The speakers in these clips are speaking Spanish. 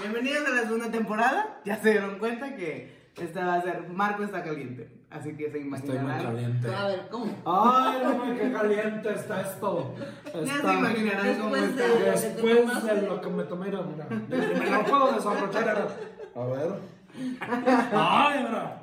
Bienvenidos a la segunda temporada. Ya se dieron cuenta que esta va a ser Marco está caliente. Así que se Estoy muy imaginarán. caliente. A ver, ¿cómo? Ay, no, qué caliente está esto. Ya se imaginarán cómo Después está. de- Después de lo que me tomé, mira, mira. Me lo puedo desabrochar. era- A ver. Ay, mira.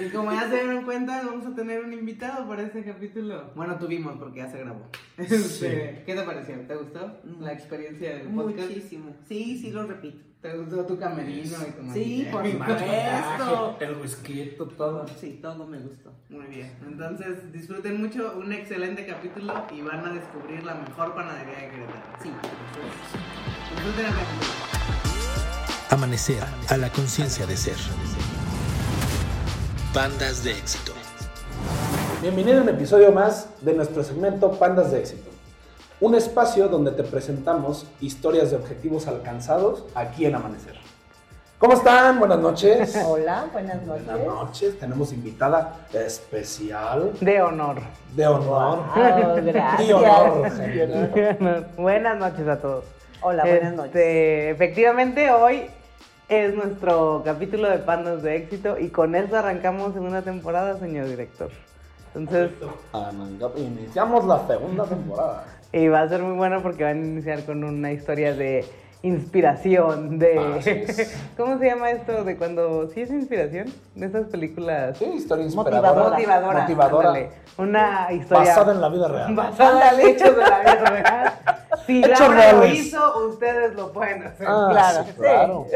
Y como ya se dieron cuenta, vamos a tener un invitado para este capítulo. Bueno, tuvimos porque ya se grabó. Este, ¿Qué te pareció? ¿Te gustó la experiencia del podcast? Muchísimo. Sí, sí lo repito. ¿Te gustó tu camerino y tu Sí, por supuesto. El whisky, todo. Sí, todo me gustó. Muy bien, entonces disfruten mucho, un excelente capítulo y van a descubrir la mejor panadería de Querétaro. Sí, Disfruten el capítulo. Amanecer a la conciencia de ser. Bandas de éxito. Bienvenido a un episodio más de nuestro segmento Pandas de Éxito. Un espacio donde te presentamos historias de objetivos alcanzados aquí en Amanecer. ¿Cómo están? Buenas noches. Hola, buenas noches. Buenas noches. Tenemos invitada especial De honor. de honor. Ah, Y honor. gracias. Buenas noches a todos. Hola, buenas Este, noches. Efectivamente, hoy es nuestro capítulo de Pandas de Éxito y con eso arrancamos segunda temporada, señor director. Entonces, Iniciamos la segunda temporada. y va a ser muy bueno porque van a iniciar con una historia de inspiración, de... Así es. ¿Cómo se llama esto? De cuando... ¿Sí es inspiración? De esas películas... Sí, historia inspiradora. Motivadora. Motivadora. ándale. Una historia... Basada en la vida real. Basada en hechos de la vida real. Si Laura lo hizo, ustedes lo pueden hacer. Ah, Claro, sí, sí. claro.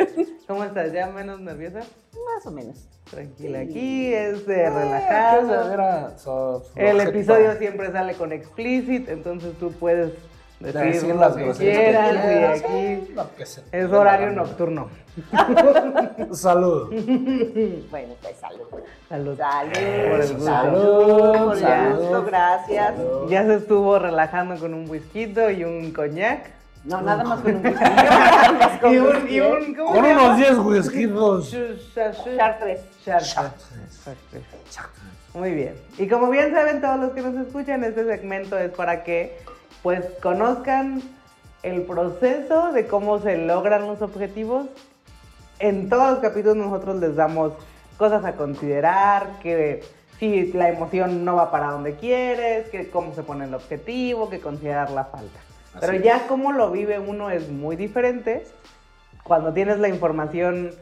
¿Cómo estás? ¿Ya menos nerviosa? Más o menos. Tranquila, Sí. aquí es de Ah, relajado. era so- El episodio siempre sale con explicit, entonces tú puedes decir, las que groserías quieras que quieras, y aquí se- es horario nocturno. Salud. Bueno, pues salud. Salud. Salud. Por el gusto. Salud, Por el salud. gusto, gracias. Ya se estuvo relajando con un whisky y un coñac. No, nada más con un con Y un y poquillo. un, ¿cómo Con unos 10 whiskitos. Chartres. Chartres. Muy bien. Y como bien saben todos los que nos escuchan, este segmento es para que pues conozcan el proceso de cómo se logran los objetivos. En todos los capítulos nosotros les damos cosas a considerar, que si la emoción no va para donde quieres, que cómo se pone el objetivo, que considerar la falta. Pero ya cómo lo vive uno es muy diferente. Cuando tienes la información,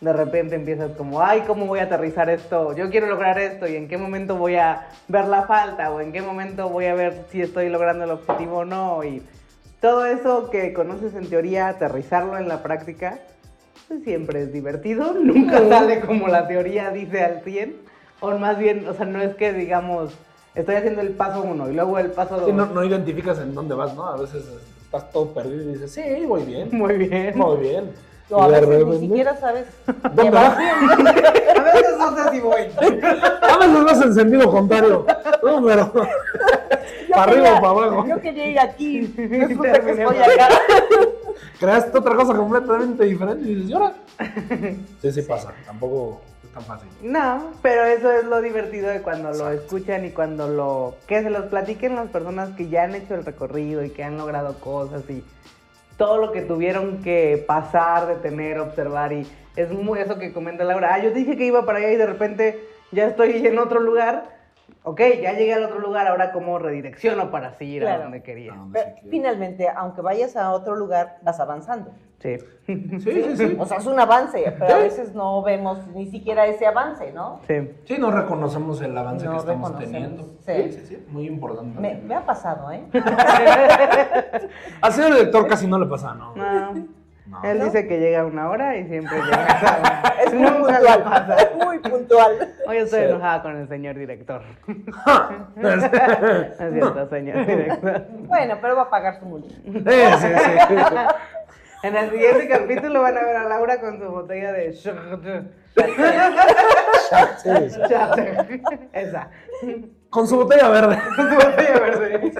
de repente empiezas como, ay, ¿cómo voy a aterrizar esto? Yo quiero lograr esto y en qué momento voy a ver la falta o en qué momento voy a ver si estoy logrando el objetivo o no. Y todo eso que conoces en teoría, aterrizarlo en la práctica, pues siempre es divertido. Nunca sale como la teoría dice al 100. O más bien, o sea, no es que digamos, estoy haciendo el paso uno y luego el paso dos. Sí, no, no identificas en dónde vas, ¿no? A veces estás todo perdido y dices, sí, voy bien. Muy bien. Muy bien. No, a veces ni siquiera sabes. ¿Dónde. A veces no sé si voy. A veces vas en sentido contrario. No, pero. para arriba o para abajo. Yo quería ir aquí. Resulta que estoy acá. Creaste otra cosa completamente diferente y dices, ¿y ahora? Sí, sí pasa. Tampoco es tan fácil. No, pero eso es lo divertido de cuando lo escuchan y cuando lo... Que se los platiquen las personas que ya han hecho el recorrido y que han logrado cosas y todo lo que tuvieron que pasar, detener, observar y es muy eso que comenta Laura. Ah, yo dije que iba para allá y de repente ya estoy en otro lugar. Ok, ya llegué al otro lugar, ahora cómo redirecciono para seguir a Claro. donde quería. Pero finalmente, aunque vayas a otro lugar, vas avanzando. Sí. Sí, sí, sí. O sea, es un avance, pero a veces no vemos ni siquiera ese avance, ¿no? Sí. Sí, no reconocemos el avance No que estamos teniendo. sí. sí, sí. Muy importante. Me, me ha pasado, ¿eh? Al señor director casi no le pasa, ¿no? No. No. Él dice que llega a una hora y siempre llega a esa hora. Es muy Nunca le pasa. puntual. Es muy puntual. Hoy estoy Sí. enojada con el señor director. No es cierto, señor director. Bueno, pero va a pagar su multa. Sí, sí, sí. En el siguiente capítulo van a ver a Laura con su botella de. Esa. Con su botella verde. Su botella verde.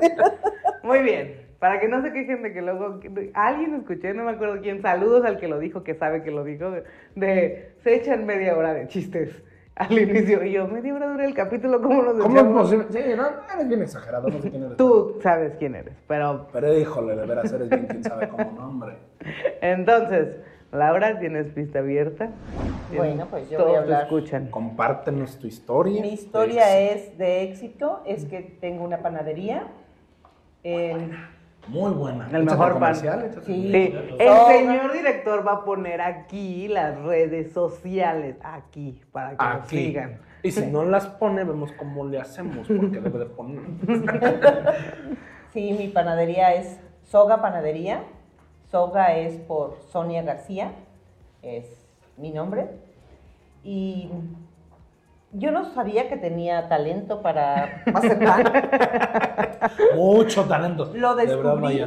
Muy bien. Para que no se quejen de que luego alguien escuché, no me acuerdo quién, saludos al que lo dijo, que sabe que lo dijo, de se echan media hora de chistes al inicio. Y yo, media hora dura el capítulo, ¿cómo nos ¿Cómo es posible? Sí, no, eres bien exagerado, no sé quién eres. Tú sabes quién eres, pero Pero híjole, de veras eres bien quién sabe cómo nombre. entonces, Laura, ¿tienes pista abierta? Bueno, pues yo Todos voy a te hablar. escuchan. Compártenos tu historia. Mi historia es de éxito, es que tengo una panadería. en- Muy buena. El mejor pan. comercial, Sí. El Soga. señor director va a poner aquí las redes sociales, aquí, para que nos sigan. Y si no las pone, vemos cómo le hacemos, porque debe de poner. Sí, mi panadería es Soga Panadería. Soga es por Sonia García, es mi nombre. Y yo no sabía que tenía talento para hacer pan. Mucho talento. Lo descubrí.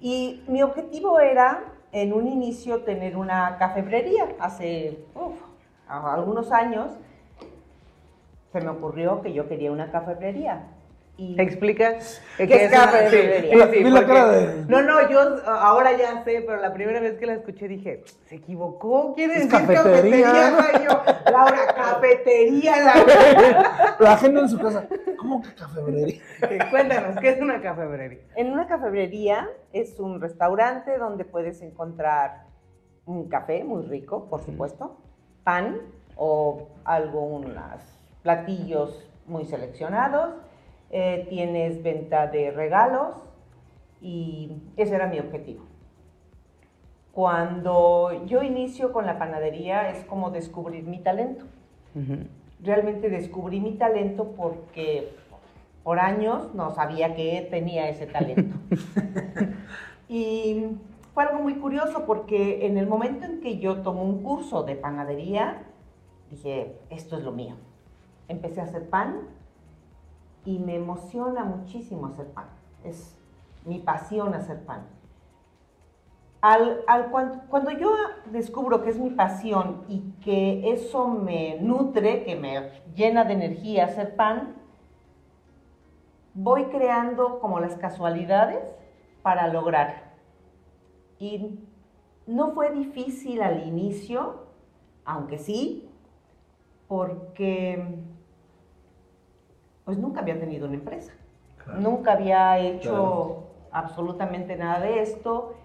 Y mi objetivo era, en un inicio, tener una cafebrería. Hace uf, algunos años se me ocurrió que yo quería una cafebrería. Y ¿Explicas? ¿Qué es una- sí, sí, la cara de- No, no, yo ahora ya sé, pero la primera vez que la escuché dije, se equivocó, quiere Es decir cafetería. cafetería. Yo, Laura, cafetería. La... La gente en su casa, ¿cómo que cafebrería? Cuéntanos, ¿qué es una cafebrería? En una cafebrería es un restaurante donde puedes encontrar un café muy rico, por supuesto, pan o algunos platillos muy seleccionados. Eh, tienes venta de regalos y ese era mi objetivo. Cuando yo inicio con la panadería es como descubrir mi talento. Realmente descubrí mi talento porque por años no sabía que tenía ese talento. y fue algo muy curioso porque en el momento en que yo tomé un curso de panadería, dije, esto es lo mío. Empecé a hacer pan y me emociona muchísimo hacer pan. Es mi pasión hacer pan. Al, al cuan- cuando yo descubro que es mi pasión y que eso me nutre, que me llena de energía hacer pan, voy creando como las casualidades para lograrlo. Y no fue difícil al inicio, aunque sí, porque pues nunca había tenido una empresa. Nunca había hecho Claro. absolutamente nada de esto.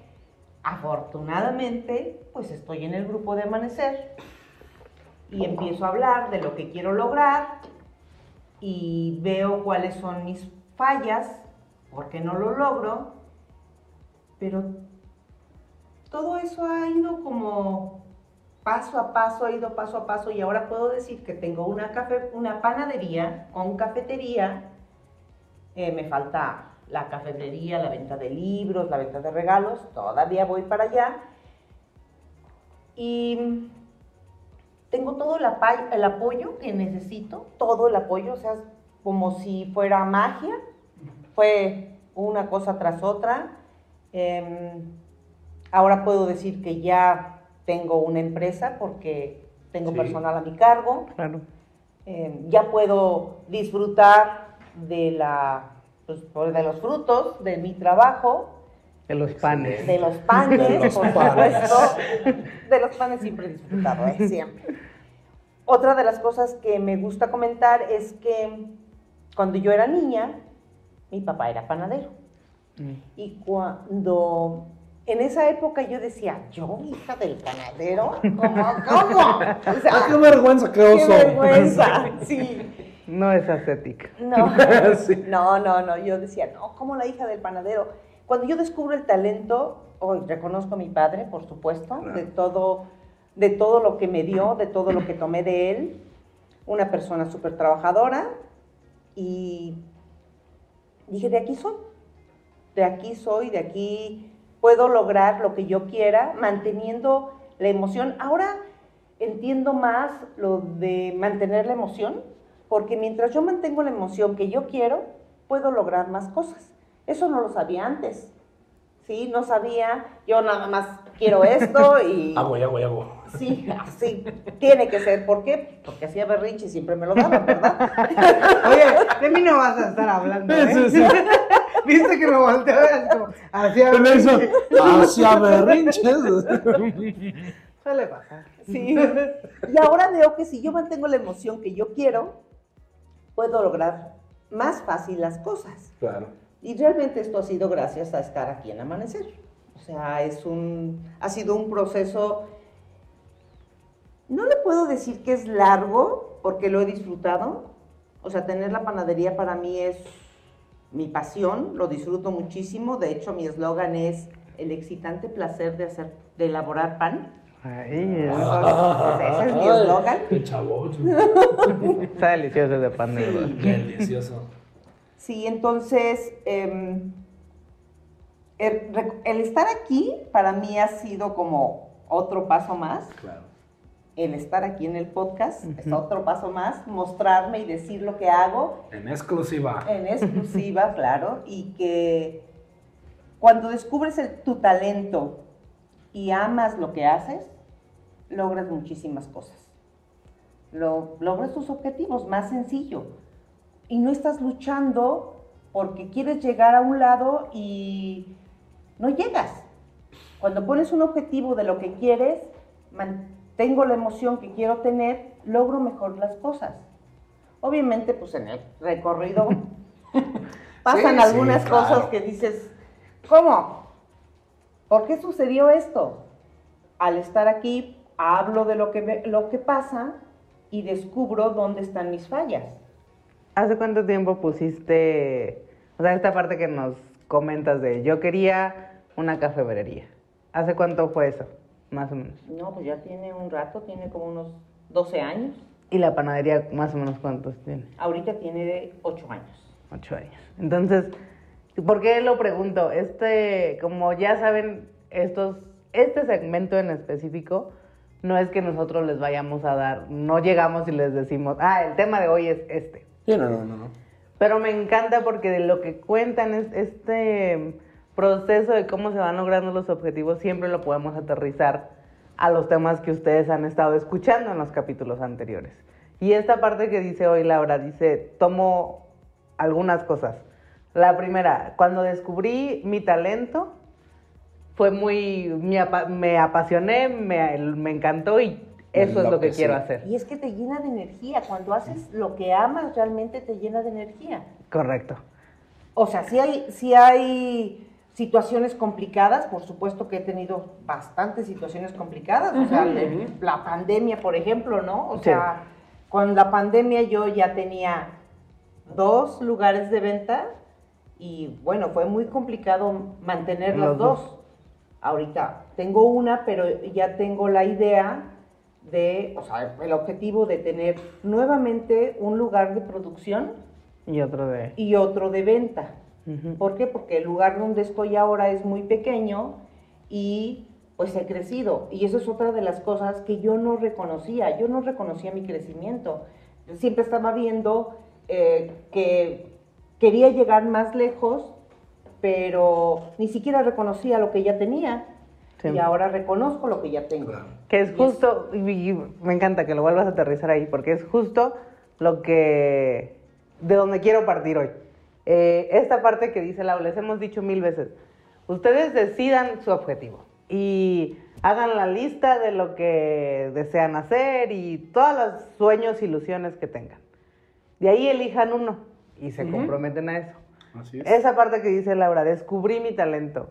Afortunadamente, pues estoy en el grupo de Amanecer y empiezo a hablar de lo que quiero lograr y veo cuáles son mis fallas, por qué no lo logro, pero todo eso ha ido como paso a paso, ha ido paso a paso y ahora puedo decir que tengo una, café, una panadería con cafetería, eh, me falta la cafetería, la venta de libros, la venta de regalos, todavía voy para allá. Y tengo todo el, apoyo que necesito, todo el apoyo, o sea, como si fuera magia, fue una cosa tras otra. Em, ahora puedo decir que ya tengo una empresa porque tengo Sí. personal a mi cargo, Claro. Em, ya puedo disfrutar de, la, pues, de los frutos de mi trabajo, De los panes. de los panes, De los por panes. supuesto. De los panes siempre he disfrutado, ¿eh? siempre. Otra de las cosas que me gusta comentar es que cuando yo era niña, mi papá era panadero. Mm. Y cuando en esa época yo decía, yo, hija del panadero, ¿cómo? ¿Cómo? O sea, Ah, qué vergüenza, qué qué oso. vergüenza. Sí. No es ascética. No, Sí. no, no, no. Yo decía, no, como la hija del panadero. Cuando yo descubro el talento, hoy reconozco a mi padre, por supuesto, de todo, de todo lo que me dio, de todo lo que tomé de él. Una persona súper trabajadora. Y dije, de aquí soy. De aquí soy, de aquí puedo lograr lo que yo quiera, manteniendo la emoción. Ahora entiendo más lo de mantener la emoción, porque mientras yo mantengo la emoción que yo quiero, puedo lograr más cosas. Eso no lo sabía antes. Sí, no sabía, yo nada más quiero esto y Hago, y hago, y hago. sí, así tiene que ser. ¿Por qué? Porque hacía berrinche y siempre me lo daban, ¿verdad? Oye, de mí no vas a estar hablando. ¿eh? Sí, sí. Viste que me volteó hacia eso, hacia berrinches. Suele pasar. Sí. Y ahora veo que si yo mantengo la emoción que yo quiero, puedo lograr más fácil las cosas. Claro. Y realmente esto ha sido gracias a estar aquí en Amanecer. O sea, es un, ha sido un proceso, no le puedo decir que es largo, porque lo he disfrutado. O sea, tener la panadería para mí es mi pasión, lo disfruto muchísimo. De hecho, mi eslogan es el excitante placer de hacer, de elaborar pan. Ay, Ese es mi eslogan. Qué chavo. está delicioso ese pan de verdad. Delicioso. Sí, entonces, em, el estar aquí para mí ha sido como otro paso más. Claro. El estar aquí en el podcast es otro paso más. Mostrarme y decir lo que hago En exclusiva. en exclusiva, claro. Y que cuando descubres el- tu talento y amas lo que haces, logras muchísimas cosas. Lo, logras tus objetivos, más sencillo. Y no estás luchando porque quieres llegar a un lado y no llegas. Cuando pones un objetivo de lo que quieres, mantengo la emoción que quiero tener, logro mejor las cosas. Obviamente, pues en el recorrido pasan Sí, algunas sí, cosas que dices, ¿cómo? ¿Por qué sucedió esto? Al estar aquí, hablo de lo que, lo que pasa y descubro dónde están mis fallas. ¿Hace cuánto tiempo pusiste, o sea, esta parte que nos comentas de yo quería una cafetería? ¿Hace cuánto fue eso? Más o menos. No, pues ya tiene un rato, tiene como unos 12 años. ¿Y la panadería más o menos cuántos tiene? Ahorita tiene 8 años. Ocho años. Entonces, ¿por qué lo pregunto? Este, como ya saben, estos, este segmento en específico no es que nosotros les vayamos a dar, no llegamos y les decimos, ah, el tema de hoy es este. Sí, no, no, no, no. Pero me encanta porque de lo que cuentan es este proceso de cómo se van logrando los objetivos, siempre lo podemos aterrizar a los temas que ustedes han estado escuchando en los capítulos anteriores. Y esta parte que dice hoy Laura, dice, tomo algunas cosas. La primera, cuando descubrí mi talento, fue muy, me, me apasioné, me, me encantó y eso es lo que quiero hacer. Y es que te llena de energía. Cuando haces lo que amas, realmente te llena de energía. Correcto. O sea, sí hay, sí hay situaciones complicadas, por supuesto que he tenido bastantes situaciones complicadas, o sea, le- la pandemia, por ejemplo, ¿no? O Sí. sea, con la pandemia yo ya tenía dos lugares de venta y bueno, fue muy complicado mantener las Los dos. dos. Ahorita tengo una, pero ya tengo la idea de, o sea, el objetivo de tener nuevamente un lugar de producción Y otro de... y otro de venta. ¿Por qué? Porque el lugar donde estoy ahora es muy pequeño y pues he crecido. Y eso es otra de las cosas que yo no reconocía. Yo no reconocía mi crecimiento. Yo siempre estaba viendo eh, que quería llegar más lejos, pero ni siquiera reconocía lo que ya tenía. Sí. Y ahora reconozco lo que ya tengo. Claro. Que es justo, y, y me encanta que lo vuelvas a aterrizar ahí, porque es justo lo que, de donde quiero partir hoy. Eh, esta parte que dice Laura, les hemos dicho mil veces, ustedes decidan su objetivo y hagan la lista de lo que desean hacer y todos los sueños, ilusiones que tengan. De ahí elijan uno y se comprometen a eso. Así es. Esa parte que dice Laura, descubrí mi talento.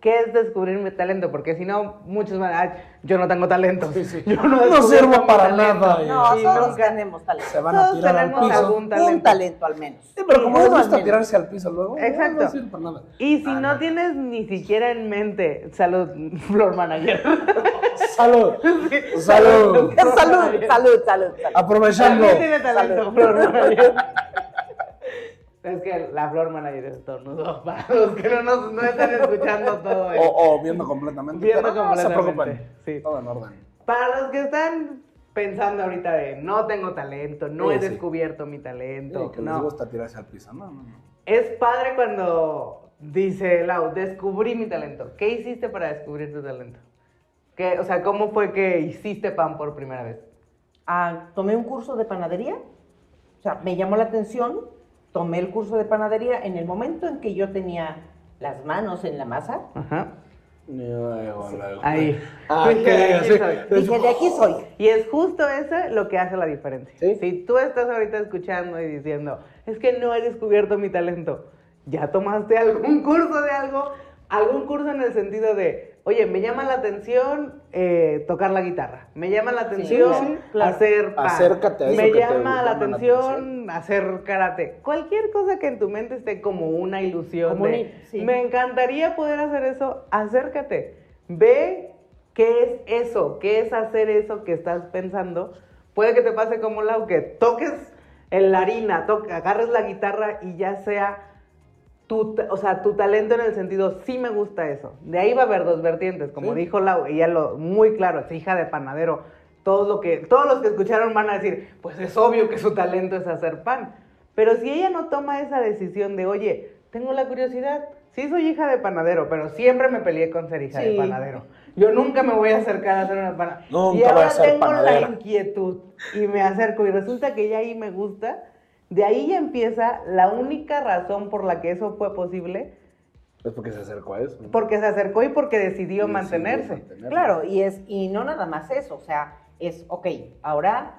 ¿Qué es descubrir mi talento? Porque si no, muchos van a "Ay, yo no tengo talento. Yo no, No sirvo para talento". nada. No, Y todos nunca- tenemos talento. Se van a Todos tirar al tenemos piso. algún talento. Un talento al menos. Sí, pero como les al gusta tirarse al piso luego, Exacto. no sirve para nada. Y si Ah, no tienes ni siquiera en mente, salud, Flor Manager. Salud. Salud. salud, salud, salud, salud. Aprovechando. También tiene talento, Flor Manager. Es que la Flor Manager es estornudo. Para los que no, nos, no están escuchando todo esto. O, o viendo completamente. Viendo pero no se completamente, preocupen. sí. Todo en orden. Para los que están pensando ahorita de no tengo talento, no Sí, he sí. descubierto mi talento, Sí, que les no. gusta tirarse al piso. No, no, no. Es padre cuando dice Lau, descubrí mi talento. ¿Qué hiciste para descubrir tu talento? ¿Qué, o sea, ¿cómo fue que hiciste pan por primera vez? Ah, tomé un curso de panadería, o sea, me llamó la atención, tomé el curso de panadería en el momento en que yo tenía las manos en la masa, Ajá. Ahí. Ah, Dije, que de aquí sí. soy. Dije, de aquí soy. Y es justo eso lo que hace la diferencia. Sí. Si tú estás ahorita escuchando y diciendo, es que no he descubierto mi talento, ya tomaste algún curso de algo, algún curso en el sentido de, oye, me llama la atención eh, tocar la guitarra, me llama la atención sí, claro. hacer pan, Acércate a eso me que te llama la llama la atención hacer karate, cualquier cosa que en tu mente esté como una ilusión Como de, una- sí. me encantaría poder hacer eso, acércate, ve qué es eso, qué es hacer eso que estás pensando. Puede que te pase como Lau, que toques en la harina, toque- agarres la guitarra y ya sea tu, o sea, tu talento en el sentido, sí me gusta eso. De ahí va a haber dos vertientes, como Sí. dijo Lau, ella lo muy claro, es hija de panadero. Todo lo que, todos los que escucharon van a decir, pues es obvio que su talento es hacer pan. Pero si ella no toma esa decisión de, oye, tengo la curiosidad, sí soy hija de panadero, pero siempre me peleé con ser hija de panadero. Yo nunca me voy a acercar a hacer una panadera. Nunca y voy a ahora ser tengo panadera. la inquietud y me acerco y resulta que ya ahí me gusta. De ahí ya empieza la única razón por la que eso fue posible, Es porque se acercó a eso. porque se acercó y porque decidió Decidió mantenerse. Claro, y es, y no nada más eso, o sea, es, ok, ahora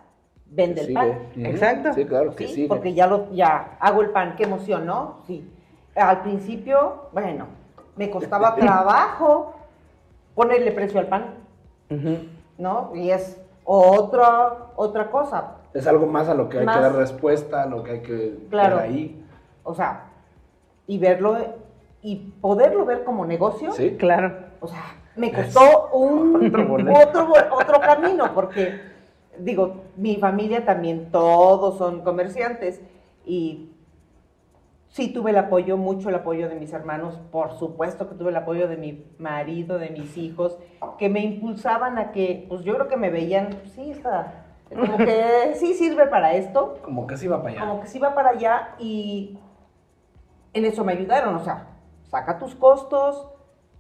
vende el pan. Exacto. Sí, claro, que Sí, sigue. porque ya lo, ya hago el pan, qué emoción, ¿no? Sí. Al principio, bueno, me costaba trabajo ponerle precio al pan. ¿no? Y es otra, otra cosa. Es algo más a lo que hay Más- que dar respuesta, a lo que hay que Claro. ver ahí. O sea, y verlo, y poderlo ver como negocio, Sí. Claro. o sea, me costó un Otro otro, camino, porque, digo, mi familia también, todos son comerciantes, y sí tuve el apoyo, mucho el apoyo de mis hermanos, por supuesto que tuve el apoyo de mi marido, de mis hijos, que me impulsaban a que, pues yo creo que me veían, sí, está, como que sí sirve para esto, Como que sí va para allá. como que sí va para allá y en eso me ayudaron, o sea, saca tus costos,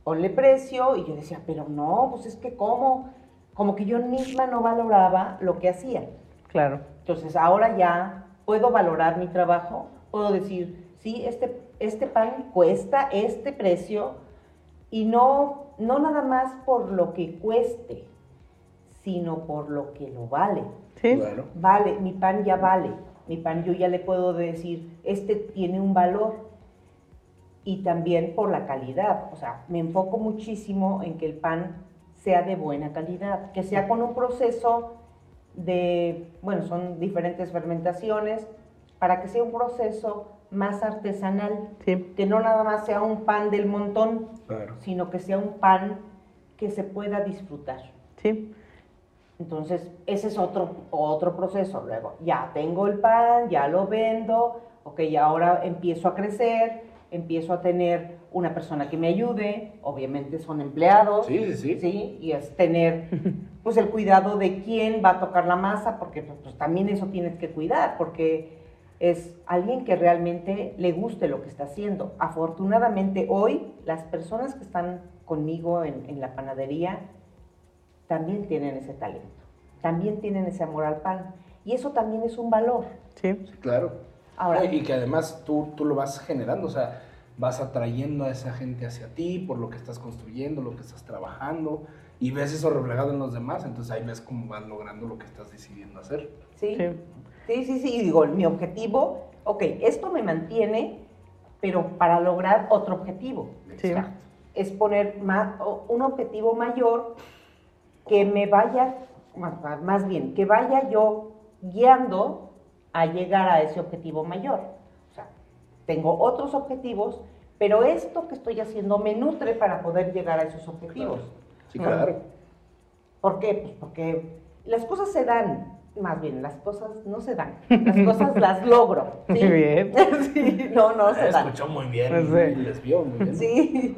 ponle precio y yo decía, pero no, pues es que cómo, como que yo misma no valoraba lo que hacía. Claro. Entonces ahora ya puedo valorar mi trabajo, puedo decir, sí, este, este pan cuesta este precio y no, no nada más por lo que cueste, sino por lo que lo vale Sí. Vale, mi pan ya vale, mi pan yo ya le puedo decir, este tiene un valor. Y también por la calidad, o sea, me enfoco muchísimo en que el pan sea de buena calidad, que sea con un proceso de, bueno, son diferentes fermentaciones, para que sea un proceso más artesanal, Sí. que no nada más sea un pan del montón, Claro. sino que sea un pan que se pueda disfrutar. Sí. Entonces, ese es otro, otro proceso. Luego, ya tengo el pan, ya lo vendo, ok, ahora empiezo a crecer, empiezo a tener una persona que me ayude, obviamente son empleados. Sí, sí, sí. Y es tener, pues, el cuidado de quién va a tocar la masa, porque pues, pues, también eso tienes que cuidar, porque es alguien que realmente le guste lo que está haciendo. Afortunadamente, hoy, las personas que están conmigo en, en la panadería, también tienen ese talento, también tienen ese amor al pan. Y eso también es un valor. Sí. Sí, claro. Ahora- y que además tú, tú lo vas generando, o sea, vas atrayendo a esa gente hacia ti por lo que estás construyendo, lo que estás trabajando, y ves eso reflejado en los demás, entonces ahí ves cómo vas logrando lo que estás decidiendo hacer. ¿Sí? Sí. Sí, sí, sí. Y digo, mi objetivo, ok, esto me mantiene, pero para lograr otro objetivo. Sí. Exacto. Es poner más, un objetivo mayor que me vaya, más, más bien, que vaya yo guiando a llegar a ese objetivo mayor. O sea, tengo otros objetivos, pero esto que estoy haciendo me nutre para poder llegar a esos objetivos. Sí, claro. ¿Por qué? Pues porque las cosas se dan, más bien, las cosas no se dan, las cosas las logro. ¿sí? Muy bien. Sí, no, no se dan. Escuchó muy bien, Pues sí. les vio muy bien. Sí,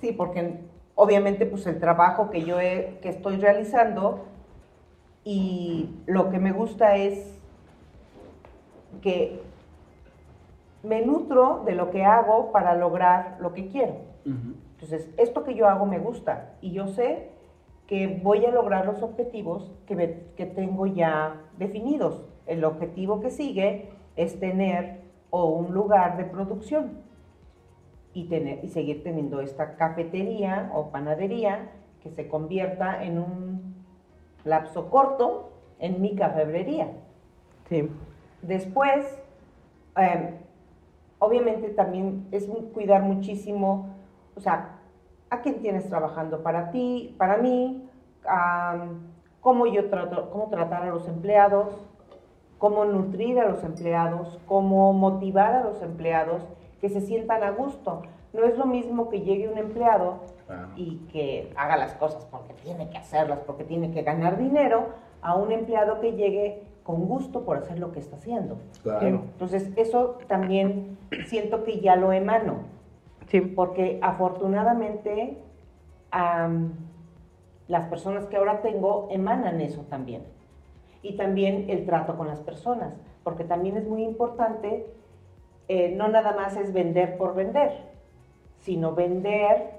sí, porque obviamente pues el trabajo que yo he- que estoy realizando y lo que me gusta es que me nutro de lo que hago para lograr lo que quiero. Entonces, esto que yo hago me gusta y yo sé que voy a lograr los objetivos que, me- que tengo ya definidos. El objetivo que sigue es tener o un lugar de producción. Y, tener, y seguir teniendo esta cafetería o panadería que se convierta en un lapso corto en mi cafebrería. Sí. Después, eh, obviamente también es cuidar muchísimo, o sea, a quién tienes trabajando para ti, para mí, cómo yo trato, cómo tratar a los empleados, cómo nutrir a los empleados, cómo motivar a los empleados que se sientan a gusto. No es lo mismo que llegue un empleado y que haga las cosas porque tiene que hacerlas, porque tiene que ganar dinero, a un empleado que llegue con gusto por hacer lo que está haciendo. Entonces, eso también siento que ya lo emano. Sí. Porque afortunadamente las personas que ahora tengo emanan eso también. Y también el trato con las personas, porque también es muy importante, eh, no nada más es vender por vender, sino vender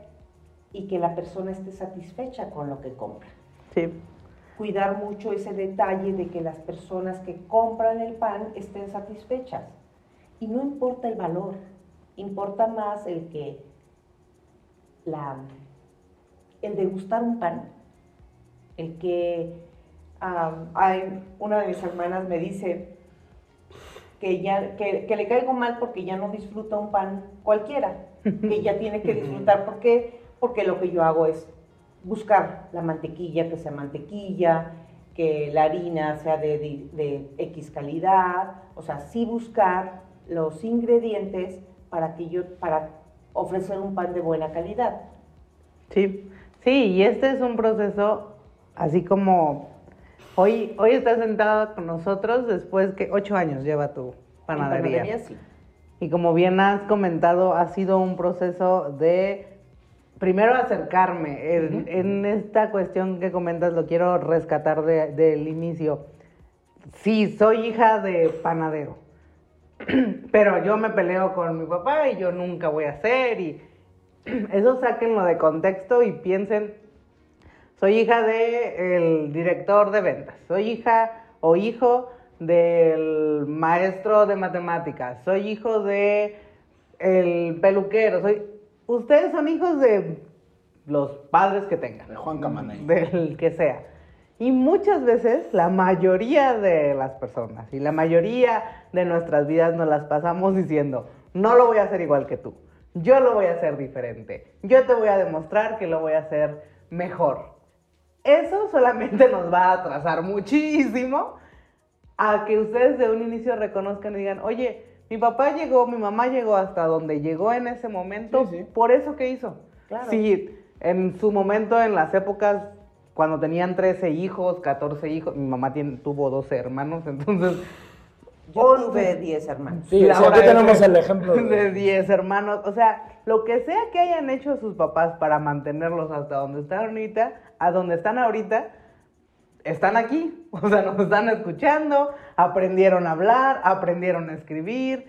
y que la persona esté satisfecha con lo que compra. Sí. Cuidar mucho ese detalle de que las personas que compran el pan estén satisfechas. Y no importa el valor, importa más el que la, el degustar un pan, el que hay, una de mis hermanas me dice que, ya, que, que le caigo mal porque ya no disfruta un pan cualquiera, que ya tiene que disfrutar. ¿Por qué? Porque lo que yo hago es buscar la mantequilla, que sea mantequilla, que la harina sea de, de, X calidad, o sea, sí buscar los ingredientes para que yo, para ofrecer un pan de buena calidad. Sí, sí, y este es un proceso así como hoy, hoy estás sentada con nosotros después que ocho años lleva tu panadería. panadería sí. Y como bien has comentado, ha sido un proceso de primero acercarme. En, esta cuestión que comentas lo quiero rescatar del inicio. Sí, soy hija de panadero, pero yo me peleo con mi papá y yo nunca voy a hacer y eso sáquenlo de contexto y piensen, soy hija del director de ventas, soy hija o hijo del maestro de matemáticas, soy hijo de el peluquero, soy ustedes son hijos de los padres que tengan. De Juan Camaney. Del que sea. Y muchas veces la mayoría de las personas y la mayoría de nuestras vidas nos las pasamos diciendo, no lo voy a hacer igual que tú, yo lo voy a hacer diferente, yo te voy a demostrar que lo voy a hacer mejor. Eso solamente nos va a atrasar muchísimo a que ustedes de un inicio reconozcan y digan, oye, mi papá llegó, mi mamá llegó hasta donde llegó en ese momento, por eso que hizo. Claro. Sí, en su momento, en las épocas cuando tenían 13 hijos, 14 hijos, mi mamá tuvo 12 hermanos, entonces... Yo tuve 10 hermanos. Sí, ahora tenemos el ejemplo de 10 hermanos. O sea, lo que sea que hayan hecho sus papás para mantenerlos hasta donde están ahorita, a donde están ahorita, están aquí, o sea, nos están escuchando, aprendieron a hablar, aprendieron a escribir,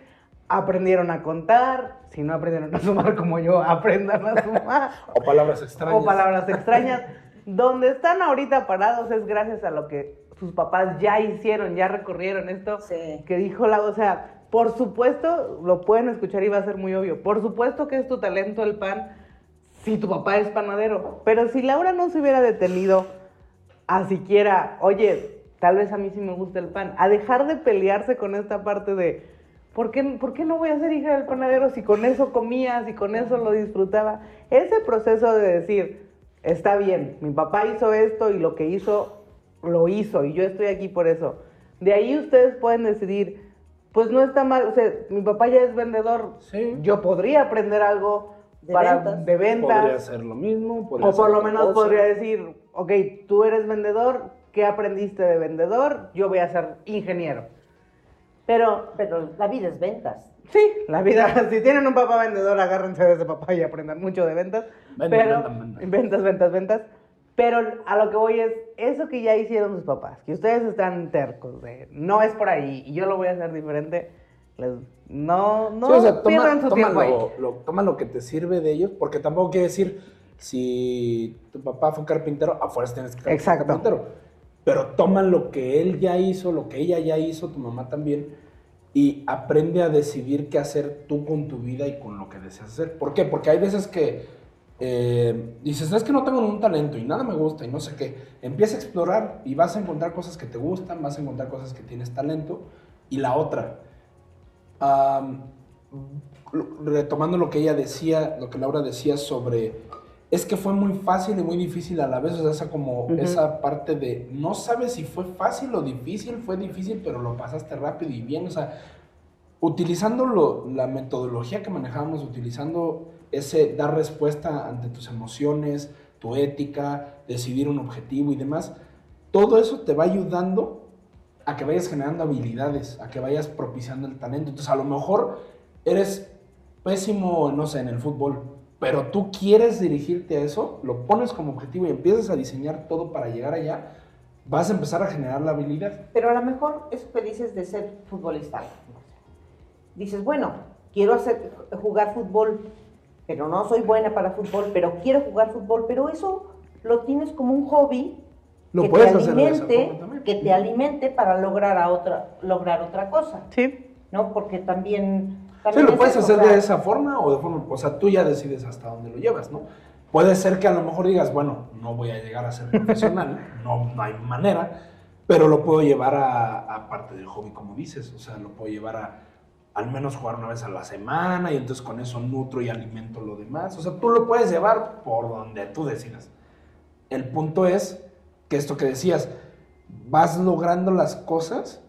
aprendieron a contar, si no aprendieron a sumar como yo, aprendan a sumar. o palabras extrañas. O palabras extrañas. Donde están ahorita parados es gracias a lo que sus papás ya hicieron, ya recorrieron esto que dijo la, o sea, por supuesto, lo pueden escuchar y va a ser muy obvio, por supuesto que es tu talento el pan si tu papá es panadero, pero si Laura no se hubiera detenido a siquiera, oye, tal vez a mí sí me gusta el pan, a dejar de pelearse con esta parte de, ¿por qué, ¿por qué no voy a ser hija del panadero si con eso comía, si con eso lo disfrutaba? Ese proceso de decir, está bien, mi papá hizo esto y lo que hizo, lo hizo y yo estoy aquí por eso. De ahí ustedes pueden decidir, pues no está mal, o sea, mi papá ya es vendedor, yo podría aprender algo de para, ventas. de ventas. Podría hacer lo mismo. O por lo menos podría decir, ok, tú eres vendedor, ¿qué aprendiste de vendedor? Yo voy a ser ingeniero. Pero, pero la vida es ventas. Sí, la vida, si tienen un papá vendedor, agárrense de ese papá y aprendan mucho de ventas. pero, ventas, ventas, ventas. Pero a lo que voy es, eso que ya hicieron sus papás, que ustedes están tercos de, no es por ahí y yo lo voy a hacer diferente, les, no, no pierdan su tiempo lo, toma lo que te sirve de ellos, porque tampoco quiere decir, si tu papá fue carpintero, afuera tienes que ser carpintero. Pero toma lo que él ya hizo, lo que ella ya hizo, tu mamá también, y aprende a decidir qué hacer tú con tu vida y con lo que deseas hacer. ¿Por qué? Porque hay veces que eh, dices, es que no tengo un talento y nada me gusta y no sé qué. Empieza a explorar y vas a encontrar cosas que te gustan, vas a encontrar cosas que tienes talento. Y la otra, retomando lo que ella decía, lo que Laura decía sobre, es que fue muy fácil y muy difícil a la vez, o sea, esa como, esa parte de, no sabes si fue fácil o difícil, fue difícil, pero lo pasaste rápido y bien, o sea, utilizando lo- la metodología que manejábamos, utilizando ese dar respuesta ante tus emociones, tu ética, decidir un objetivo y demás, todo eso te va ayudando a que vayas generando habilidades, a que vayas propiciando el talento. Entonces, a lo mejor eres pésimo, no sé, en el fútbol, pero tú quieres dirigirte a eso, lo pones como objetivo y empiezas a diseñar todo para llegar allá, vas a empezar a generar la habilidad. Pero a lo mejor eso que dices de ser futbolista. Dices, bueno, quiero hacer, jugar fútbol, pero no soy buena para fútbol, pero quiero jugar fútbol, pero eso lo tienes como un hobby Lo que te puedes hacer de esa alimente, que te alimente para lograr a otra, lograr otra cosa, Sí. ¿no? Porque también, Sí, también lo es puedes hacer de esa forma o de forma, o sea, tú ya decides hasta dónde lo llevas, ¿no? Puede ser que a lo mejor digas, bueno, no voy a llegar a ser profesional, no, no hay manera, pero lo puedo llevar a, a parte del hobby, como dices, o sea, lo puedo llevar a al menos jugar una vez a la semana y entonces con eso nutro y alimento lo demás, o sea, tú lo puedes llevar por donde tú decidas. El punto es que esto que decías, vas logrando las cosas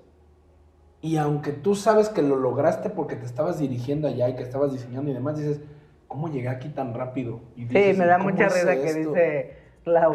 y aunque tú sabes que lo lograste porque te estabas dirigiendo allá y que estabas diseñando y demás, dices, ¿cómo llegué aquí tan rápido? Y Sí, dices, me da "¿Cómo mucha risa que esto?". dice Lau.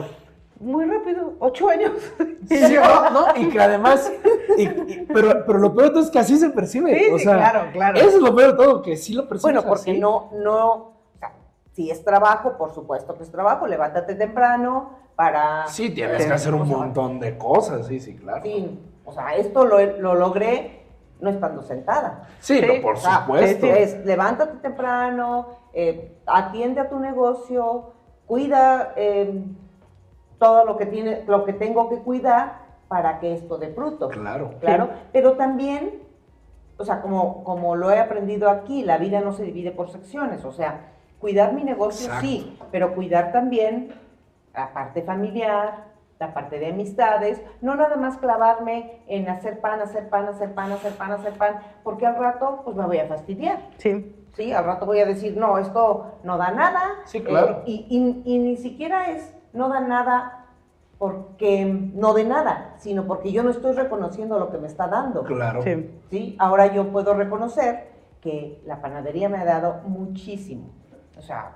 Muy rápido, ocho años. Sí, no, no, y que además, y- y- pero, pero lo peor de todo es que así se percibe. Sí, o sí, sea, claro, claro. Eso es lo peor de todo, que sí lo percibes Bueno, porque así. no, no, o sea, si es trabajo, por supuesto que es trabajo, levántate temprano para... Sí, tienes que hacer un montón de cosas, sí, sí, claro. Sí, o sea, esto lo, lo logré no estando sentada. Sí, Sí, no, por O sea, supuesto. Es, levántate temprano, eh, atiende a tu negocio, cuida eh, todo lo que tiene, lo que tengo que cuidar para que esto dé fruto. Claro. Claro, pero también, o sea, como, como lo he aprendido aquí, la vida no se divide por secciones, o sea, cuidar mi negocio Exacto. sí, pero cuidar también la parte familiar, la parte de amistades, no nada más clavarme en hacer pan, hacer pan, hacer pan, hacer pan, hacer pan, porque al rato pues me voy a fastidiar. Sí. Sí, al rato voy a decir, no, esto no da nada. Sí, claro. eh, y, y- y ni siquiera es, no da nada porque no de nada, sino porque yo no estoy reconociendo lo que me está dando. Claro. Sí. ¿sí? Ahora yo puedo reconocer que la panadería me ha dado muchísimo. O sea,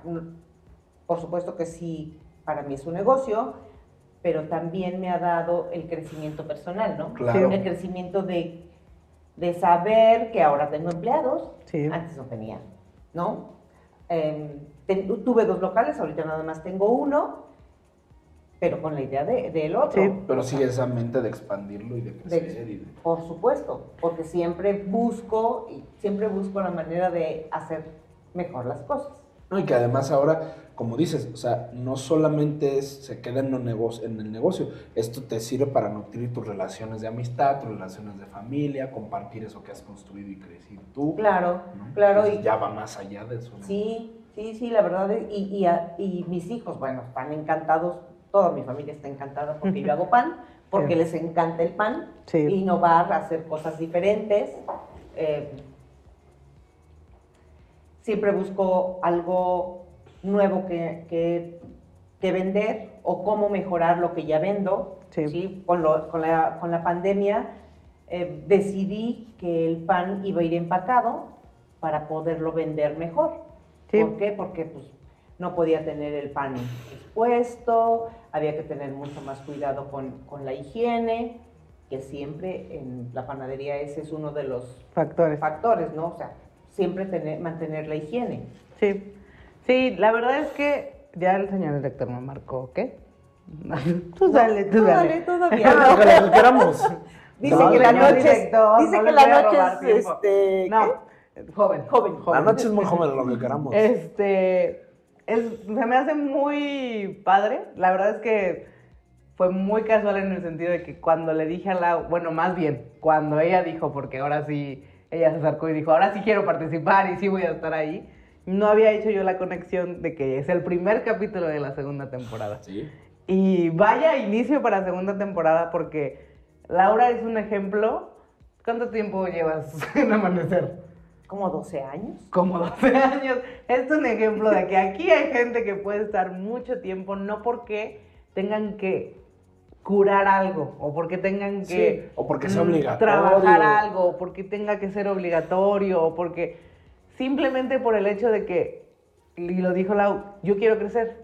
por supuesto que sí, para mí es un negocio, pero también me ha dado el crecimiento personal, ¿no? Claro. El crecimiento de, de saber que ahora tengo empleados, Sí. antes no tenía, ¿no? Em, ten- tuve dos locales, ahorita nada más tengo uno, pero con la idea de- del otro. Sí. Pero sigue esa mente de expandirlo y de De- crecer. y de- por supuesto, porque siempre busco, y siempre busco la manera de hacer mejor las cosas. No, y que además ahora, como dices, o sea, no solamente es, se queda en, negocio, en el negocio, esto te sirve para nutrir tus relaciones de amistad, tus relaciones de familia, compartir eso que has construido y crecido tú. Claro, ¿no? claro, Entonces, y ya va más allá de eso. ¿no? sí, sí, sí, la verdad, es- y, y, a- y mis hijos, bueno, están encantados, toda mi familia está encantada porque yo hago pan, porque Sí. les encanta el pan, Sí. innovar, hacer cosas diferentes. eh, siempre busco algo nuevo que, que- que vender o cómo mejorar lo que ya vendo. Sí. ¿sí? Con, lo- con la, con la pandemia eh, decidí que el pan iba a ir empacado para poderlo vender mejor. Sí. ¿Por qué? Porque pues, no podía tener el pan expuesto, había que tener mucho más cuidado con, con la higiene, que siempre en la panadería ese es uno de los Factores. factores, ¿no? O sea, siempre tener, mantener la higiene. Sí. Sí, la verdad es que ya el señor director me marcó, ¿qué? tú dale, tú Tú dale. dale, todavía. Lo que queramos. Dice No, que la noche es, director, dice no que la noche es, tiempo. este, No, ¿qué? joven, Joven. La noche es muy joven, lo que queramos. Este, es- se me hace muy padre. La verdad es que fue muy casual en el sentido de que cuando le dije a la, bueno, más bien, cuando ella dijo, porque ahora sí ella se acercó y dijo, ahora sí quiero participar y sí voy a estar ahí. No había hecho yo la conexión de que es el primer capítulo de la segunda temporada. Sí. Y vaya inicio para segunda temporada porque Laura es un ejemplo. ¿Cuánto tiempo llevas en Amanecer? Como 12 años. Como 12 años. Es un ejemplo de que aquí hay gente que puede estar mucho tiempo, no porque tengan que curar algo o porque tengan que Sí, o porque sea obligatorio. trabajar algo o porque tenga que ser obligatorio o porque simplemente por el hecho de que y lo dijo Lau, yo quiero crecer.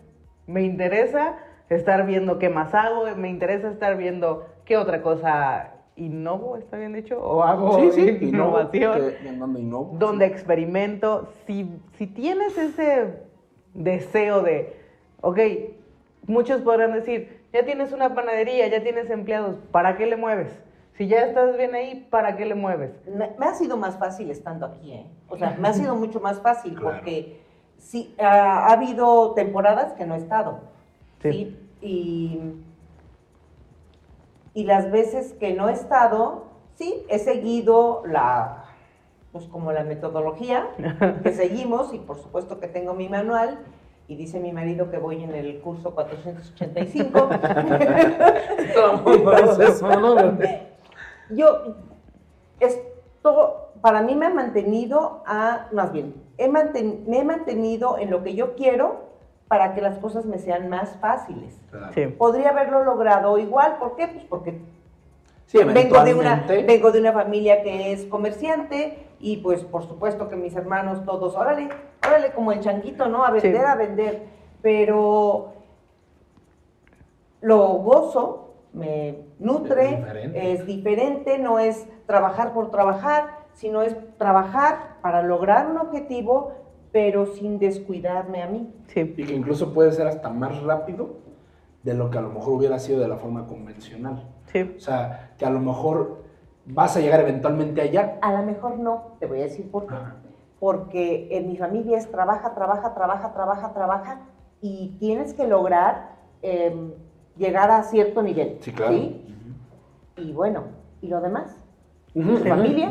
Me interesa estar viendo qué más hago, me interesa estar viendo qué otra cosa innovo, ¿está bien dicho? O hago Sí, sí, innovo, innovación que- donde innovo, donde sí. experimento, si, si tienes ese deseo de, ok, muchos podrán decir, ya tienes una panadería, ya tienes empleados, ¿para qué le mueves? Si ya estás bien ahí, ¿para qué le mueves? Me, me ha sido más fácil estando aquí, ¿eh? O sea, me ha sido mucho más fácil Claro. porque sí, ha, ha habido temporadas que no he estado. Sí. Sí. Y, y las veces que no he estado, sí, he seguido la, pues como la metodología que seguimos y por supuesto que tengo mi manual y dice mi marido que voy en el curso 485. Entonces, ¿no? Yo, esto para mí me ha mantenido a, más bien, he manten- me he mantenido en lo que yo quiero para que las cosas me sean más fáciles. Claro. Sí. Podría haberlo logrado igual, ¿por qué? Pues porque Sí, vengo de, una, vengo de una familia que es comerciante y pues por supuesto que mis hermanos todos, órale, órale como el changuito, ¿no? A vender, Sí. a vender. Pero lo gozo, me nutre, Es diferente. es diferente, no es trabajar por trabajar, sino es trabajar para lograr un objetivo, pero sin descuidarme a mí. Sí. Y que incluso puede ser hasta más rápido de lo que a lo mejor hubiera sido de la forma convencional. Sí. O sea, que a lo mejor vas a llegar eventualmente allá. A lo mejor no, te voy a decir por qué. Ajá. Porque en mi familia es trabaja, trabaja, trabaja, trabaja, trabaja y tienes que lograr em, llegar a cierto nivel. Sí, claro. Y bueno, ¿y lo demás? ¿Tu familia?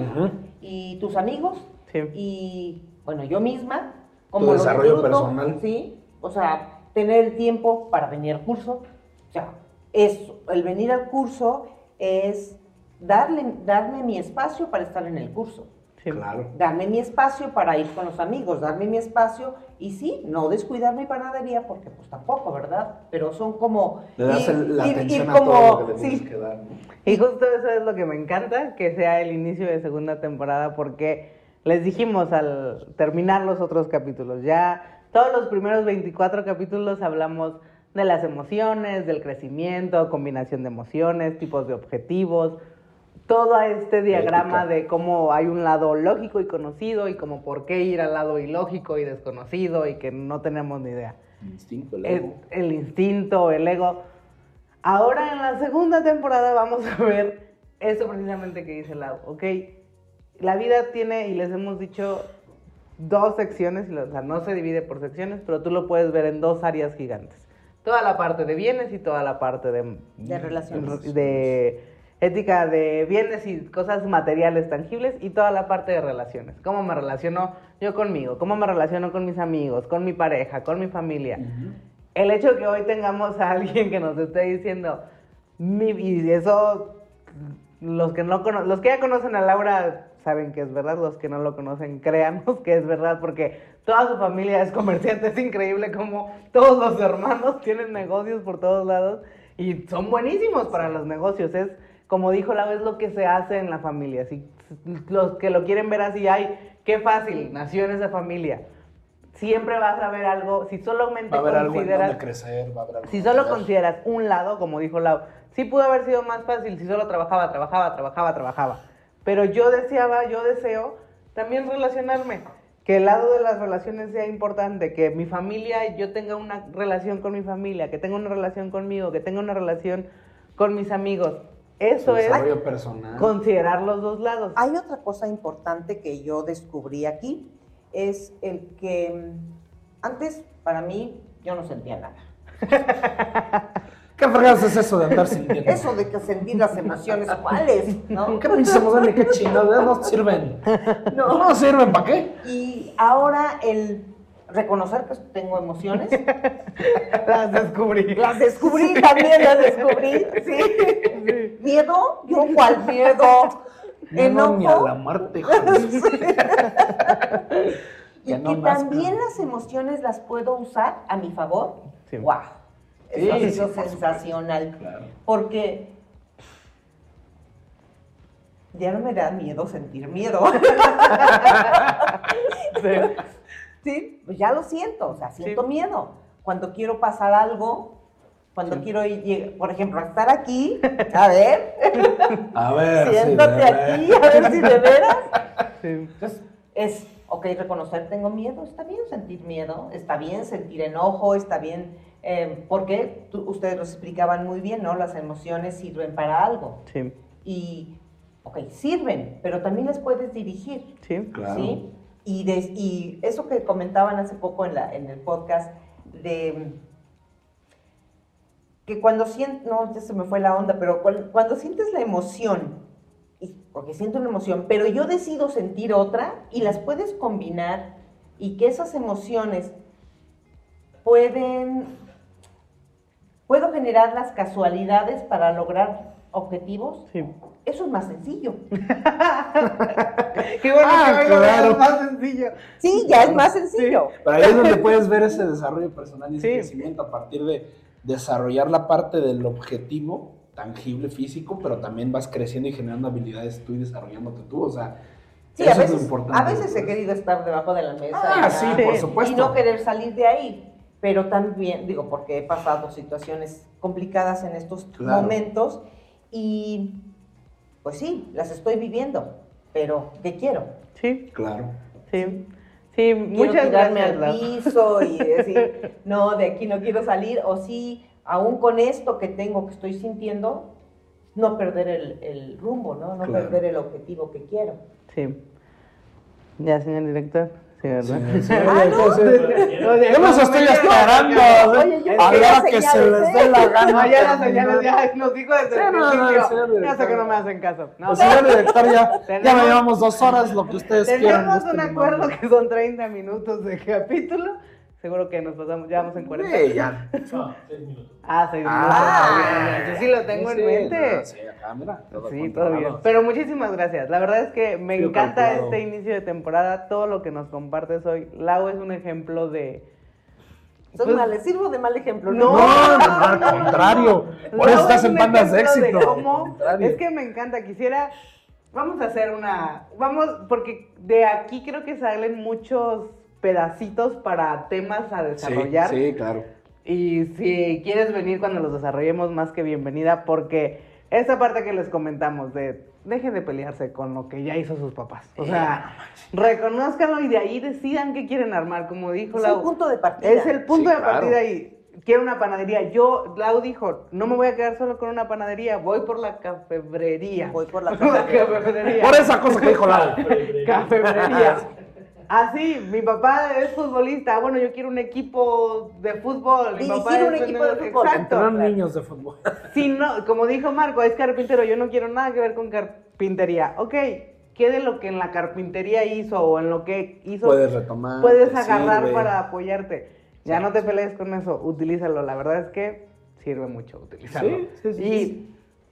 ¿Y tus amigos? Sí. Y bueno, yo misma. Tu lo desarrollo disfruto, personal. Sí, o sea, tener el tiempo para venir al curso. O sea, eso, el venir al curso es darle, darme mi espacio para estar en el curso Sí. Claro. darme mi espacio para ir con los amigos, darme mi espacio y sí, no descuidar mi panadería porque pues tampoco, ¿verdad? Pero son como... Le das ir- el- la ir- atención ir a todo lo que le sí, tienes que dar. ¿no? Y justo eso es lo que me encanta, que sea el inicio de segunda temporada, porque les dijimos al terminar los otros capítulos, ya todos los primeros 24 capítulos hablamos de las emociones, del crecimiento, combinación de emociones, tipos de objetivos, todo este diagrama de cómo hay un lado lógico y conocido y como por qué ir al lado ilógico y desconocido y que no tenemos ni idea El instinto, el el, ego. el instinto, el ego. Ahora en la segunda temporada vamos a ver eso precisamente que dice Lau, ¿ok? La vida tiene, y les hemos dicho, dos secciones, o sea, no se divide por secciones, pero tú lo puedes ver en dos áreas gigantes. Toda la parte de bienes y toda la parte de... De relaciones. De ética de bienes y cosas materiales tangibles y toda la parte de relaciones. ¿Cómo me relaciono yo conmigo? ¿Cómo me relaciono con mis amigos, con mi pareja, con mi familia? el hecho de que hoy tengamos a alguien que nos esté diciendo, mi, y eso, los que, no cono- los que ya conocen a Laura saben que es verdad, los que no lo conocen, créanos que es verdad, porque toda su familia es comerciante, es increíble como todos los hermanos tienen negocios por todos lados y son buenísimos para los negocios, es como dijo Laura, es lo que se hace en la familia, si los que lo quieren ver así, ay, qué fácil, nació en esa familia. Siempre vas a ver algo, si solamente Va a haber algo en consideras crecer, va a haber algo si solo ver. consideras un lado, como dijo Lau, sí pudo haber sido más fácil si solo trabajaba, trabajaba, trabajaba, trabajaba. Pero yo deseaba, yo deseo también relacionarme. Que el lado de las relaciones sea importante, que mi familia, yo tenga una relación con mi familia, que tenga una relación conmigo, que tenga una relación con mis amigos. Eso es personal. considerar los dos lados. Hay otra cosa importante que yo descubrí aquí, es el que mm, antes para mí yo no sentía nada. ¿Qué fregados es eso de andar sintiendo? Eso de que sentir las emociones, ¿cuáles? ¿No? ¿Qué pinches emociones? ¿Qué chingados? No sirven. No. No sirven, ¿para qué? Y ahora el reconocer que tengo emociones, Las descubrí. las descubrí, también las descubrí, ¿sí? ¿Miedo? ¿Yo cuál miedo? No, ni a la joder. Y no que más, también las emociones las puedo usar a mi favor. Sí. ¡Wow! Eso ha sido sensacional. Claro. Porque ya no me da miedo sentir miedo. Sí, pues ya lo siento, o sea, siento Sí. miedo. Cuando quiero pasar algo, cuando quiero ir, por ejemplo, estar aquí, a ver, A ver, sí, siéntate aquí, a ver si de veras. Sí. Entonces, es, ok, reconocer tengo miedo, está bien sentir miedo, está bien sentir enojo, está bien, eh, porque tú- ustedes lo explicaban muy bien, ¿no? Las emociones sirven para algo. Sí. Y, ok, sirven, pero también les puedes dirigir. Sí. Claro. ¿sí? Y, eso que comentaban hace poco en, la, en el podcast, de que cuando sientes, no, ya se me fue la onda, pero cuando sientes la emoción, y- porque siento una emoción, pero yo decido sentir otra y las puedes combinar y que esas emociones pueden, puedo generar las casualidades para lograr objetivos, Sí. eso es más sencillo. Qué bueno Ah, que claro. veas más sencillo. Sí, ya es más sencillo. Pero ahí es donde puedes ver ese desarrollo personal y ese Sí. crecimiento a partir de desarrollar la parte del objetivo tangible, físico, pero también vas creciendo y generando habilidades tú y desarrollándote tú. O sea, Sí, eso a es lo veces, importante. a veces he querido estar debajo de la mesa Ah, y, sí, ya- por supuesto. y no querer salir de ahí. Pero también, digo, porque he pasado situaciones complicadas en estos Claro. momentos y pues sí, las estoy viviendo, pero ¿qué quiero? Sí, Claro. sí. Sí, Quiero muchas tirarme gracias. al piso y decir, no, de aquí no quiero salir, o sí, aún con esto que tengo, que estoy sintiendo, no perder el, el rumbo, ¿no? No Claro. perder el objetivo que quiero. Sí. Ya, señor director. Sí, ¿verdad? Sí, Ah, Yo los ¿cómo estoy esperando. A la que se les dé la gana. No, ya las señales ya nos dijo desde el principio. Ya sé que no me hacen caso. No, Pues, señor director, ya, ya me llevamos dos horas, lo que ustedes quieran. Tenemos este un acuerdo que son 30 minutos de capítulo. Seguro que nos pasamos, ya vamos en 40. Sí, ya. Ah, seis Ah, minutos. Yo sí lo tengo Sí, en mente. no, Sí, acá, mira. todo Sí, todo bien. Pero muchísimas gracias. La verdad es que me Sí, encanta calculado. este inicio de temporada, todo lo que nos compartes hoy. Lau es un ejemplo de... Soy Pues- mal, les sirvo de mal ejemplo. No, No, no, al contrario. Por eso estás es en bandas de éxito. cómo- contrario. es que me encanta, quisiera... Vamos a hacer una... Vamos, porque de aquí creo que salen muchos pedacitos para temas a desarrollar. Sí, sí, claro. Y si quieres venir cuando los desarrollemos, más que bienvenida, porque esa parte que les comentamos de dejen de pelearse con lo que ya hizo sus papás. O sea, reconózcanlo y de ahí decidan qué quieren armar, como dijo Es Lau. el punto de partida. Es el punto Sí, de claro. partida y quiero una panadería. Yo, Lau dijo, no me voy a quedar solo con una panadería, voy por la cafebrería. Voy por la cafebrería. Por esa cosa que dijo Lau. Cafebrería. Así, mi papá es futbolista. Bueno, yo quiero un equipo de fútbol. Mi Dirigir papá un es equipo de fútbol. Exacto. Niños de fútbol. Si no, como dijo Marco, es carpintero. Yo no quiero nada que ver con carpintería. Ok, ¿qué de lo que en la carpintería hizo o en lo que hizo Puedes retomar. puedes agarrar sirve. para apoyarte? Ya no te pelees con eso, utilízalo. La verdad es que sirve mucho utilizarlo. Sí, sí, sí, y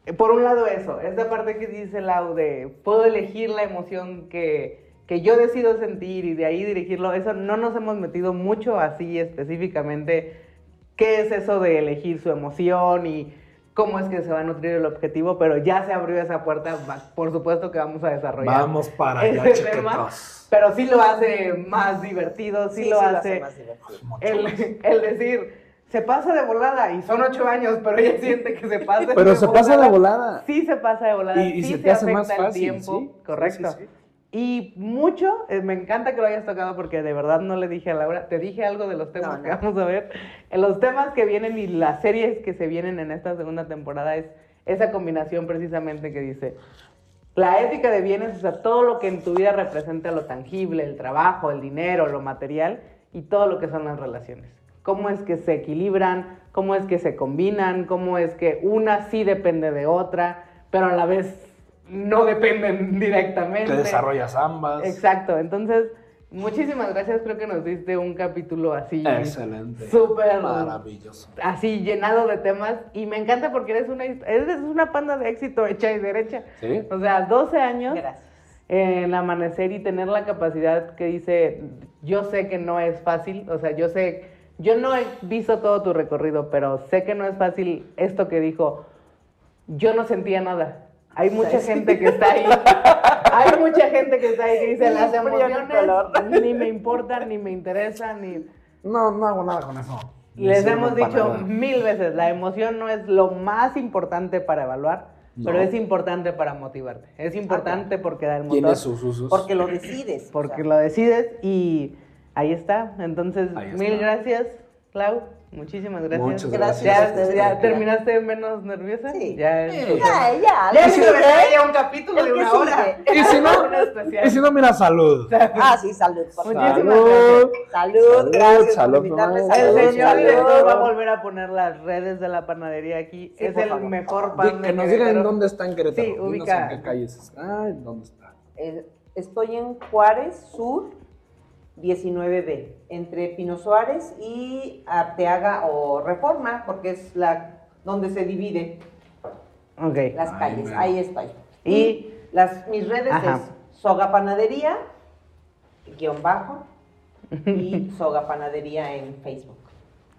sí. por un lado eso, esta parte que dice Lau de puedo elegir la emoción que, que yo decido sentir y de ahí dirigirlo, eso no nos hemos metido mucho así específicamente qué es eso de elegir su emoción y cómo es que se va a nutrir el objetivo, pero ya se abrió esa puerta, por supuesto que vamos a desarrollar. Vamos para allá, ese tema, chiquitos. pero sí lo hace más divertido, sí, lo hace, más divertido. el, el decir, se pasa de volada y son ocho años, pero ella siente que se pasa Pero se pasa de volada. Sí se pasa de volada, Y- y sí se te hace más el fácil, tiempo, sí, sí, correcto. Y mucho, eh, me encanta que lo hayas tocado porque de verdad no le dije a Laura, te dije algo de los temas No, que vamos a ver. En los temas que vienen y las series que se vienen en esta segunda temporada es esa combinación precisamente que dice, la ética de bienes, o sea, todo lo que en tu vida representa lo tangible, el trabajo, el dinero, lo material y todo lo que son las relaciones. cómo es que se equilibran, cómo es que se combinan, cómo es que una sí depende de otra, pero a la vez no dependen directamente. Que desarrollas ambas. Exacto, entonces muchísimas gracias, creo que nos diste un capítulo así. Excelente. Súper. Maravilloso. Así llenado de temas y me encanta porque eres una, eres una panda de éxito hecha y derecha. ¿Sí? O sea, 12 años Gracias. en amanecer y tener la capacidad que dice, yo sé que no es fácil, o sea, yo sé, yo no he visto todo tu recorrido, pero sé que no es fácil esto que dijo, yo no sentía nada. Hay mucha gente que está ahí. Hay mucha gente que está ahí que dice, las ni emociones calor". ni me importan, ni me interesan, ni... No, no hago nada con eso. Ni Les hemos dicho nada. mil veces, la emoción no es lo más importante para evaluar, No. pero es importante para motivarte. Es importante porque da el motor, Tiene sus usos. Porque lo decides. o porque sea. lo decides y ahí está. Entonces, Ahí está. mil gracias, Clau. Muchísimas gracias. Muchas gracias. ¿Ya, a ustedes. ya terminaste menos nerviosa? Sí. Ya, Sí. Ya, ya. ya sigue. ya un capítulo El de una hora. Y si no, y si no, mira, salud. Ah, sí, salud. por favor. Muchísimas Salud. Salud, Salud, gracias salud, por invitarme. El Salud, señor salud. director va a volver a poner las redes de la panadería aquí. Sí, es el favor. mejor pan que de nos digan dónde está en Querétaro. Sí, Dinos ubica. en qué calles está. ¿dónde está? Eh, estoy en Juárez Sur 19B, entre Pino Suárez y Arteaga o Reforma, porque es la donde se divide Ok. las calles. Ahí estoy. Y- Y las mis redes Ajá. es Soga Panadería guion bajo y Soga Panadería en Facebook.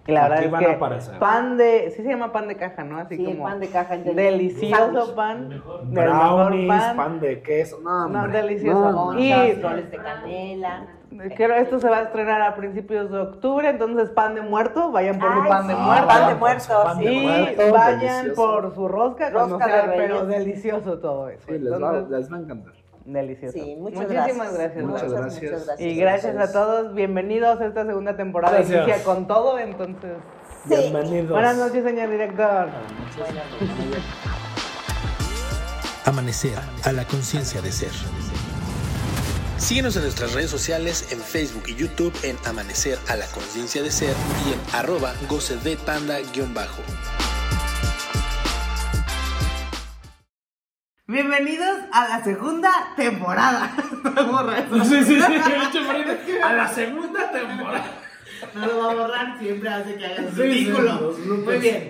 Van es a que aparecer. pan de, sí se llama pan de caja, ¿no? Así Sí, como pan de caja, el del delicioso pan, del Brownies, mejor pan. de queso. No, No, hombre. delicioso. No, Y- roles de canela. Creo esto se va a estrenar a principios de octubre, entonces pan de muerto, vayan por su Ay, pan de sí, muerto. pan de muerto, Pan de y vayan delicioso. por su rosca, Rosca sea, de pero delicioso todo eso. Sí, les va, Entonces, les va a encantar. delicioso. Sí, muchas Muchísimas gracias. gracias. Muchas gracias. Y gracias a todos, bienvenidos a esta segunda temporada. Gracias. Inicia con todo, entonces. Sí. Bienvenidos. Buenas noches, señor director. Amanecer a la conciencia de ser. Síguenos en nuestras redes sociales en Facebook y YouTube en Amanecer a la conciencia de ser y en arroba goce de panda-bajo. Bienvenidos a la segunda temporada. No lo borra eso. Sí, sí, sí. A la segunda temporada. No lo va a borrar, siempre hace que haga su Sí, sí, ridículo. Muy bien.